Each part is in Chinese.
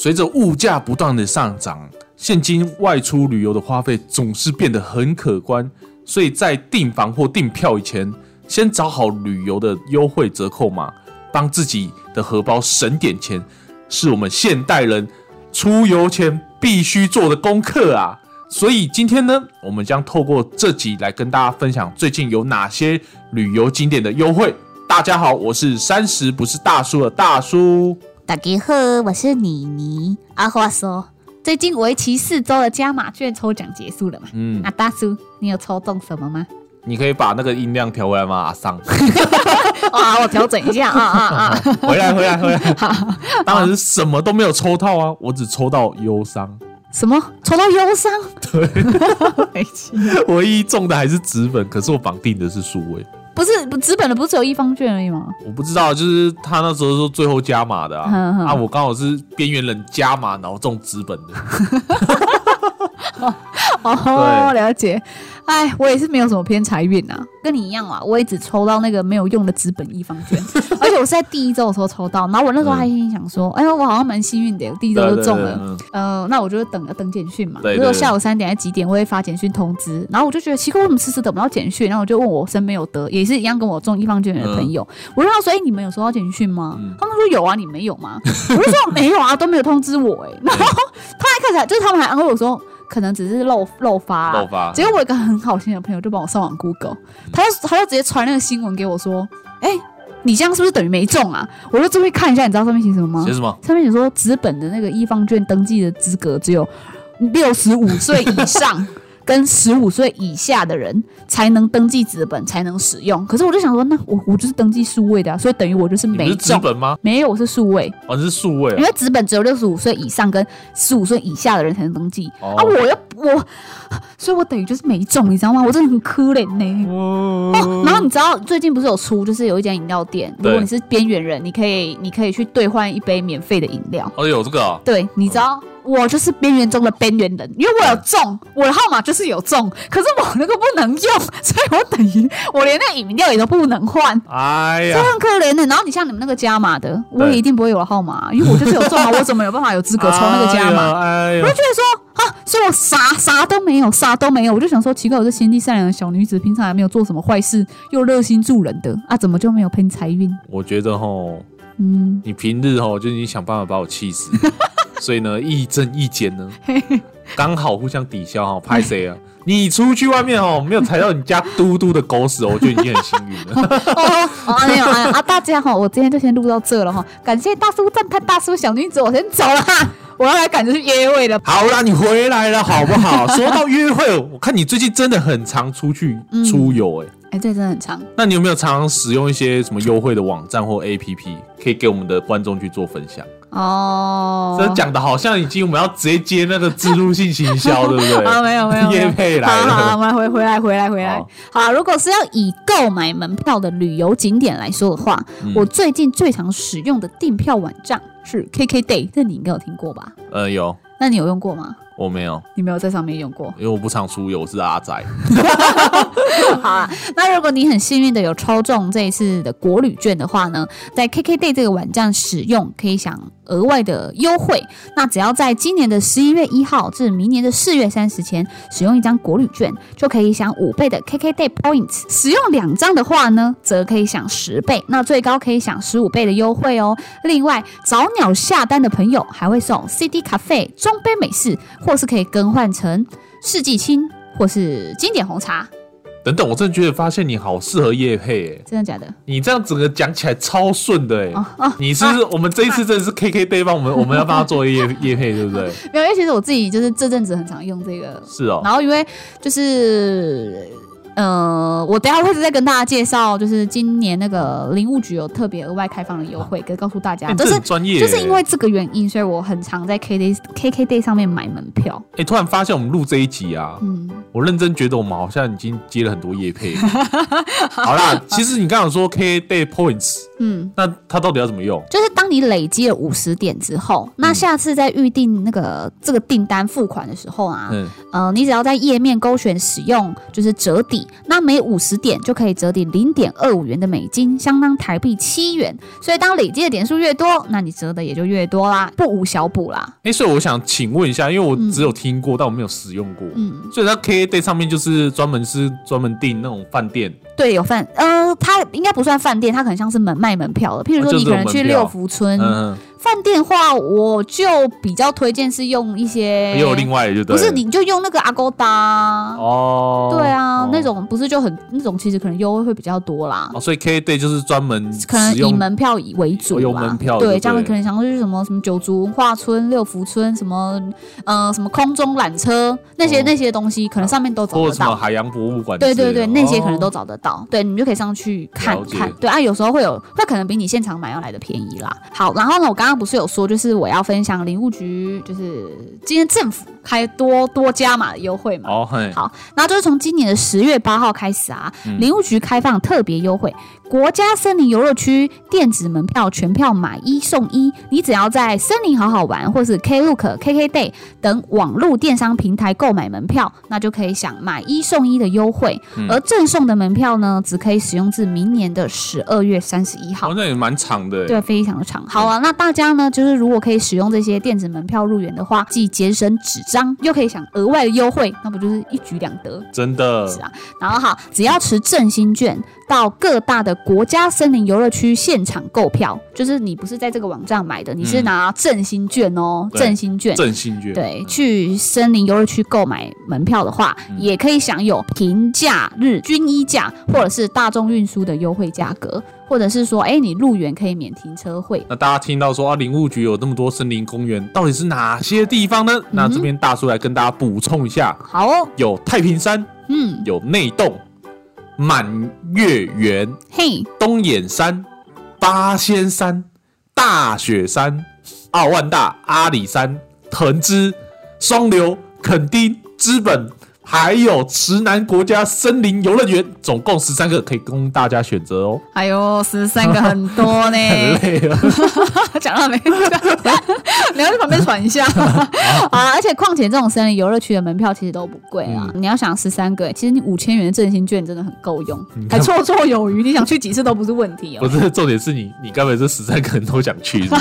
随着物价不断的上涨，现今外出旅游的花费总是变得很可观，所以在订房或订票以前，先找好旅游的优惠折扣码，帮自己的荷包省点钱，是我们现代人出游前必须做的功课啊！所以今天呢，我们将透过这集来跟大家分享最近有哪些旅游景点的优惠。大家好，我是三十不是大叔的大叔。大家好，我是妮妮。阿花说最近为期四周的加码券抽奖结束了嘛？嗯那大叔，你有抽中什么吗？你可以把那个音量调回来吗？阿桑，啊，我调整一下啊啊啊！回来，回来，回来。当然是什么都没有抽到啊，我只抽到忧伤，什么抽到忧伤？对，没气啊唯一中的还是纸本，可是我绑定的是数位。不是不资本的，不是只有一方券而已吗？我不知道，就是他那时候说最后加码的啊，啊，我刚好是边缘人加码，然后中资本的。哦，了解。哎，我也是没有什么偏财运啊，跟你一样啊，我也只抽到那个没有用的资本一方券，而且我是在第一周的时候抽到，然后我那时候还心想说，哎呦，我好像蛮幸运的，第一周就中了。对对对呃，那我就等等简讯嘛，如果下午三点还几点，我会发简讯通知。然后我就觉得奇怪，为什么迟迟等不到简讯？然后我就问我身边有得也是一样跟我中一方券的朋友，我就问他说：“哎、你们有收到简讯吗？”嗯他们说有啊，你没有吗？我就说没有啊，都没有通知我哎、然后他还看起来就是他们还安慰我说，可能只是漏漏发、啊，漏发结果我一个很好心的朋友就帮我上网 Google，他就他就直接传那个新闻给我说：“哎、你这样是不是等于没中啊？”我就这边看一下，你知道上面写什么吗写？什么？上面写说纸本的那个一方券登记的资格只有六十五岁以上跟十五岁以下的人才能登记纸本，才能使用。可是我就想说，那我我就是登记数位的、啊，所以等于我就是没纸。本吗？没有，我是数位，哦，你是数位因为纸本只有六十五岁以上跟十五岁以下的人才能登记、哦啊！我又我，所以我等于就是没中，你知道吗？我真的很可怜呢、哦哦，然后你知道最近不是有出，就是有一间饮料店，如果你是边缘人，你可以你可以去兑换一杯免费的饮料。哦，有这个啊，对，你知道我就是边缘中的边缘人，因为我有中，我的号码就是有中，可是我那个不能用，所以我等于我连那饮料也都不能换。哎呀，这很可怜的，然后你像你们那个加码的，我也一定不会有号码，因为我就是有中啊，我怎么有办法有资格抽那个加码？哎呀，我就觉得说啊，所以我啥啥都没有，啥都没有，我就想说奇怪，我这心地善良的小女子，平常还没有做什么坏事，又热心助人的啊，怎么就没有偏财运？我觉得吼，嗯，你平日哦就是你想办法把我气死，所以呢，一增一减呢，刚好互相抵消哈，拍谁啊？你出去外面哦，没有踩到你家嘟嘟的狗屎哦，我觉得已经很幸运了。哦，哦，没有啊啊！大家哈，我今天就先录到这了哈，感谢大叔赞叹大叔小女子，我先走了哈，我要来赶着去约会了。好啦，你回来了好不好？说到约会，我看你最近真的很常出去出游哎、哎，这真的很常。那你有没有常常使用一些什么优惠的网站或 APP，可以给我们的观众去做分享？哦，这讲的好像已经我们要直接接那个植入性行销，对不对？啊，没有没有，没有业配来好好，了我。们回回来回来回来好。好，如果是要以购买门票的旅游景点来说的话，嗯我最近最常使用的订票网站是 KKday，这你应该有听过吧？呃，有，那你有用过吗？我没有，你没有在上面用过。因为我不常出游，我是阿仔。好啊，那如果你很幸运的有抽中这一次的国旅券的话呢，在 KKday 这个网站使用可以享额外的优惠。那只要在今年的十一月一号至明年的四月三十前使用一张国旅券，就可以享五倍的 KKday Points。使用两张的话呢，则可以享十倍，那最高可以享十五倍的优惠哦。另外，早鸟下单的朋友还会送 CD 咖啡、中杯美式，或是可以更换成世纪青或是经典红茶。等等，我真的觉得发现你好适合叶配欸，真的假的？你这样整个讲起来超顺的诶。哦哦，你是不是我们这一次真的是 KK Day 帮我们，我们要帮他做叶叶配，对不对？没有，因为其实我自己就是这阵子很常用这个，是哦，然后因为就是。呃，我等下会再跟大家介绍，就是今年那个林务局有特别额外开放的优惠，可以告诉大家，哎这是很专业，就是因为这个原因，所以我很常在 K Day K K Day 上面买门票。哎、突然发现我们录这一集啊，嗯，我认真觉得我们好像已经接了很多业配。好啦，其实你刚刚有说 K Day Points，嗯，那它到底要怎么用？就是当你累积了五十点之后，那下次在预定那个这个订单付款的时候啊，嗯，呃，你只要在页面勾选使用就是折抵，那每五十点就可以折抵零点二五元的美金，相当台币七元。所以当累积的点数越多，那你折的也就越多啦，不无小补啦。哎，所以我想请问一下，因为我只有听过，但我没有使用过，嗯，所以它 K A Day 上面就是专门是专门订那种饭店，对，有饭，呃，它应该不算饭店，它可能像是门卖门票的。譬如说，你可能去六福村嗯，饭店的话，我就比较推荐是用一些，也有另外的就不是你就用那个 Agoda。哦，对啊，哦那种不是就很那种，其实可能优惠会比较多啦。哦，所以 K Day 就是专门可能以门票以为主哦有啦门票对，这样对可能想说去什么什么九族文化村、六福村，什么呃什么空中缆车那些、哦那些东西，可能上面都找得到。或者什么海洋博物馆对对对，那些可能哦都找得到，对你就可以上去看看。对啊，有时候会有，会可能比你现场买要来的便宜啦。好，然后呢，我刚刚不是有说，就是我要分享林务局，就是今天政府开多多加码的优惠嘛。哦嘿，好，然后就是从今年的十月八号开始啊，嗯林务局开放特别优惠，国家森林游乐区电子门票全票买一送一，你只要在森林好好玩或是 Klook、KKday 等网络电商平台购买门票，那就可以享买一送一的优惠。嗯而赠送的门票呢，只可以使用至明年的十二月三十一号好。像也蛮长的，对，非常的长。好啊，那大家呢，就是如果可以使用这些电子门票入园的话，既节省纸张，又可以享额外的优惠，那不就是一举两得？真的是啊，然后好，只要持振兴券到各大的国家森林游乐区现场购票，就是你不是在这个网站买的，你是嗯拿振兴券哦，振兴券。振兴券，对，去森林游乐区购买门票的话，嗯也可以享有平假日均一价或者是大众运输的优惠价格，或者是说，哎，你入园可以免停车费。那大家听到说啊，林务局有那么多森林公园，到底是哪些地方呢？那这边大叔来跟大家补充一下，好哦，有太平山，嗯，有内洞、满月圆、嘿，东眼山、八仙山、大雪山、奥万大、阿里山、藤枝、双流、垦丁、资本。还有池南国家森林游乐园，总共十三个可以供大家选择哦。哎呦，十三个很多呢，很累了，讲到没？你要去旁边喘一下 啊！而且况且这种森林游乐区的门票其实都不贵啊。你要想十三个，其实你五千元的振兴券真的很够用，还绰绰有余。你想去几次都不是问题哦不哦。是重点是你，你该不会这十三个人都想去是？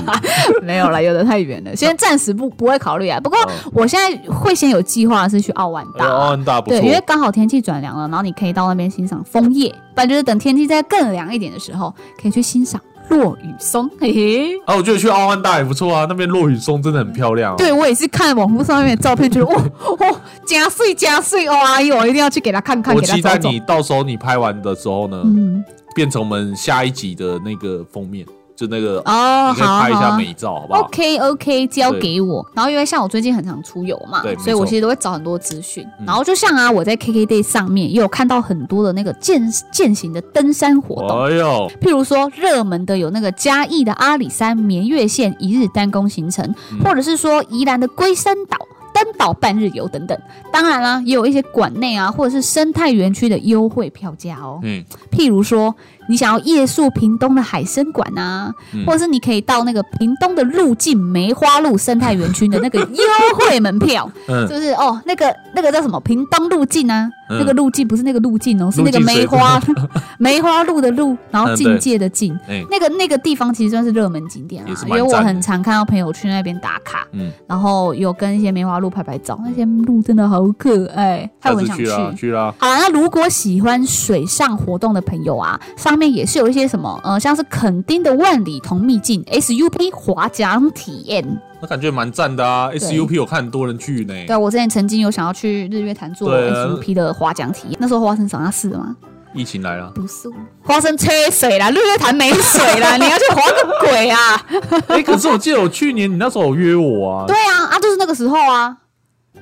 没有了，有的太远了，现在暂时不不会考虑啊。不过哦我现在会先有计划是去奥万大啊。奥万大不错对，因为刚好天气转凉了，然后你可以到那边欣赏枫叶，不然就是等天气再更凉一点的时候，可以去欣赏落雨松。嘿嘿。啊，我觉得去奥万大也不错啊，那边落雨松真的很漂亮、哦。对，我也是看网络上面的照片，觉得哇哇加碎加碎哇！哎呦，我一定要去给他看看，我期待你。到时候你拍完的时候呢，嗯，变成我们下一集的那个封面，就那个、哦，你可以好。拍一下美照，好不好？OK OK，交给我。然后因为像我最近很常出游嘛对，所以我其实都会找很多资讯。嗯然后就像啊，我在 KKday 上面也有看到很多的那个践践行的登山活动。哎呦，譬如说，热门的有那个嘉义的阿里山绵月线一日单攻行程，嗯或者是说宜兰的龟山岛。登岛半日游等等，当然啦，也有一些馆内啊，或者是生态园区的优惠票价哦。嗯，譬如说，你想要夜宿屏东的海参馆啊，嗯或者是你可以到那个屏东的路径梅花鹿生态园区的那个优惠门票，嗯是不是？哦，那个那个叫什么？屏东路径啊，嗯那个路径不是那个路径哦，是那个梅花 梅花鹿的鹿，然后境界的境。哎、那个那个地方其实算是热门景点啦，因为我很常看到朋友去那边打卡，嗯，然后有跟一些梅花鹿拍拍照，那些鹿真的好可爱，害下我很想去啦，去啦。好啦，那如果喜欢水上活动的朋友啊，上面也是有一些什么，呃，像是垦丁的万里同秘境 SUP 划桨体验。那感觉蛮赞的啊，SUP 我看很多人去呢。对啊，我之前曾经有想要去日月潭做 SUP 的划桨体验，那时候花生长大四了吗？疫情来了，不是，花生缺水啦，日月潭没水啦，你要去划个鬼啊！哎、可是我记得我去年你那时候有约我啊，对啊，啊，就是那个时候啊。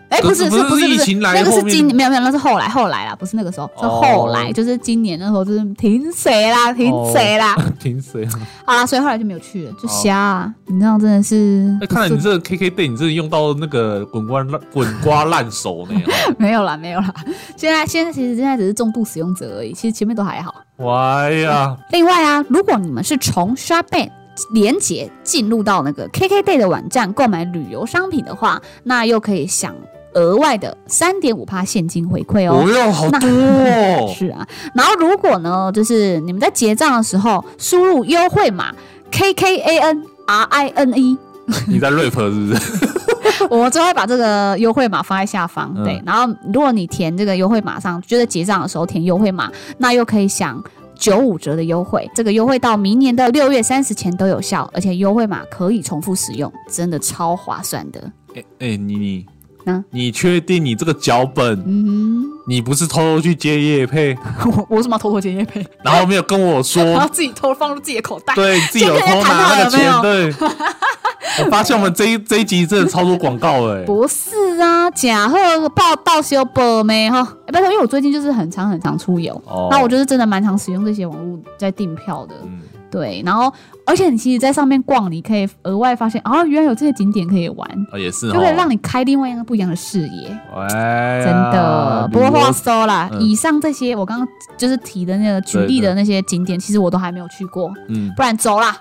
哎，可不是，是不是不是，疫情来那个是今没有没有，那是后来后来啦，不是那个时候，是哦后来，就是今年那时候就是停水啦，停水啦。停水啊！好啦，所以后来就没有去了，就瞎啊！你这样真的是哎、看来你这个 KK day 你真的用到那个滚瓜烂滚瓜烂熟呢。哦 没有啦，没有啦。现在现在其实现在只是重度使用者而已，其实前面都还好。哇呀，另外啊，如果你们是从 Shopban 连接进入到那个 KKday 的网站购买旅游商品的话，那又可以享额外的三点五趴现金回馈哦。哦哟，好多哦！是啊，然后如果呢，就是你们在结账的时候输入优惠码 K K A N R I N E，你在 rap 是不是？我就会把这个优惠码放在下方。嗯对，然后如果你填这个优惠码上，就在结账的时候填优惠码，那又可以享。九五折的优惠，这个优惠到明年的六月三十前都有效，而且优惠码可以重复使用，真的超划算的。哎哎，你你啊你确定你这个脚本，嗯你不是偷偷去接叶配，我我为什么偷偷接叶配，然后没有跟我说，然后自己偷放入自己的口袋？对自己有偷拿那个钱，对。我发现我们这一这一集真的超多广告了，哎，不是啊，假贺报报修报没哈？欸拜托，因为我最近就是很常很常出游，哦。那我就是真的蛮常使用这些网络在订票的。嗯，对，然后而且你其实，在上面逛，你可以额外发现，哦，原来有这些景点可以玩，啊也是哦，就可以让你开另外一个不一样的视野。哎，真的，不过话说啦，嗯以上这些我刚刚就是提的那个举例的那些景点，其实我都还没有去过，嗯，不然走啦。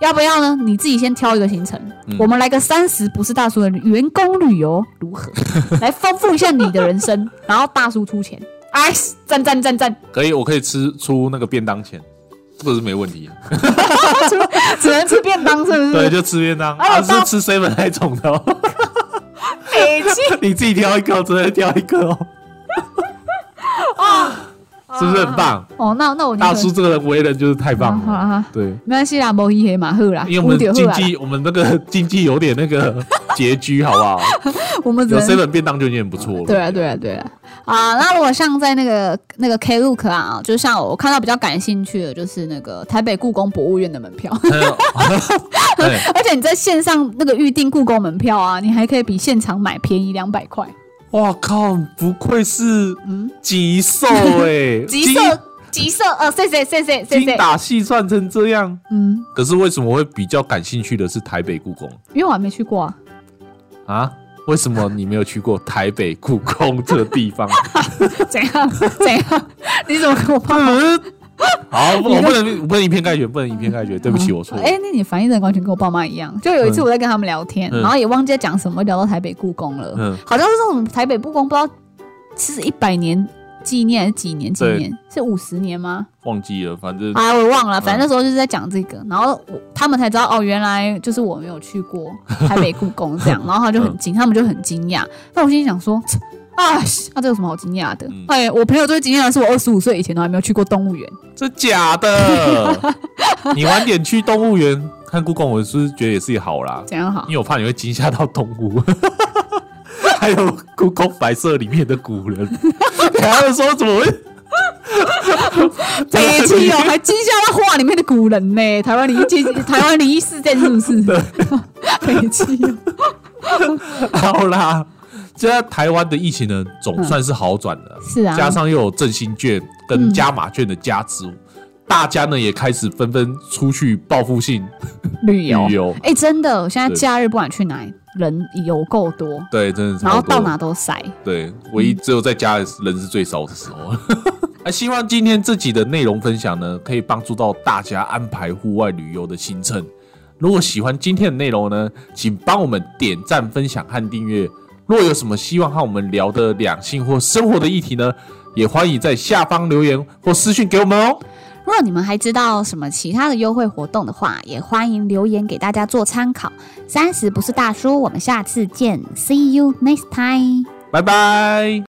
要不要呢？你自己先挑一个行程，嗯我们来个三十不是大叔的员工旅游如何？来丰富一下你的人生，然后大叔出钱，哎，赞赞赞赞，可以，我可以吃出那个便当钱，这个是没问题的。只能吃便当是不是对，就吃便当，啊是吃 seven 那种的哦，你自己挑一个，只能挑一个哦。是不是很棒？哦，那那我大叔这个人为人就是太棒了，对，没关系啦，摩伊黑马赫啦，因为我们经济，我们那个 经济有点那个拮据，好不好？我们只能 seven 便当就已经很不错了。对啊，对啊，对啊。啊，那如果像在那个那个 Klook 啊，就像我看到比较感兴趣的，就是那个台北故宫博物院的门票，对，而且你在线上那个预订故宫门票啊，你还可以比现场买便宜两百块。哇靠，不愧是嗯，极瘦哎，极色极色，呃，谢谢谢谢谢谢。精打细算成这样。嗯，可是为什么会比较感兴趣的是台北故宫因为我还没去过啊。啊？为什么你没有去过台北故宫这个地方？怎样怎样？你怎么跟我 爸妈？好，我不能，我不能以偏概全，不能以偏概全。对不起，我错了。哎、那你反应的完全跟我爸妈一样。就有一次嗯我在跟他们聊天，嗯然后也忘记在讲什么，聊到台北故宫了。嗯好像是这种台北故宫，不知道是一百年纪念还是几年纪念？是五十年吗？忘记了，反正哎，我忘了。嗯反正那时候就是在讲这个，然后我他们才知道哦，原来就是我没有去过台北故宫这样，然后他就很惊，他们就很惊讶。那我心里想说。啊，那、这有什么好惊讶的？嗯哎，我朋友最惊讶的是，我二十五岁以前都还没有去过动物园。这假的。你晚点去动物园看故宫，我是觉得也是好啦，怎样好因？为我怕你会惊吓到动物。还有故宫白色里面的古人，你还会说怎么会？北七哦，还惊吓到画里面的古人呢。台湾灵异，台湾灵异事件是不是？北七哦，好啦，现在台湾的疫情呢，总算是好转了，是啊，加上又有振兴券跟加码券的加持，大家呢也开始纷纷出去报复性旅游旅。游。哎、真的，现在假日不管去哪里，人有够多，对，真的是然后到哪都塞。对，唯一只有在家人是最少的时候。哎，希望今天这集的内容分享呢，可以帮助到大家安排户外旅游的行程。如果喜欢今天的内容呢，请帮我们点赞、分享和订阅。若有什么希望和我们聊的两性或生活的议题呢，也欢迎在下方留言或私讯给我们哦。如果你们还知道什么其他的优惠活动的话，也欢迎留言给大家做参考。三十不是大叔，我们下次见，See you next time。拜拜。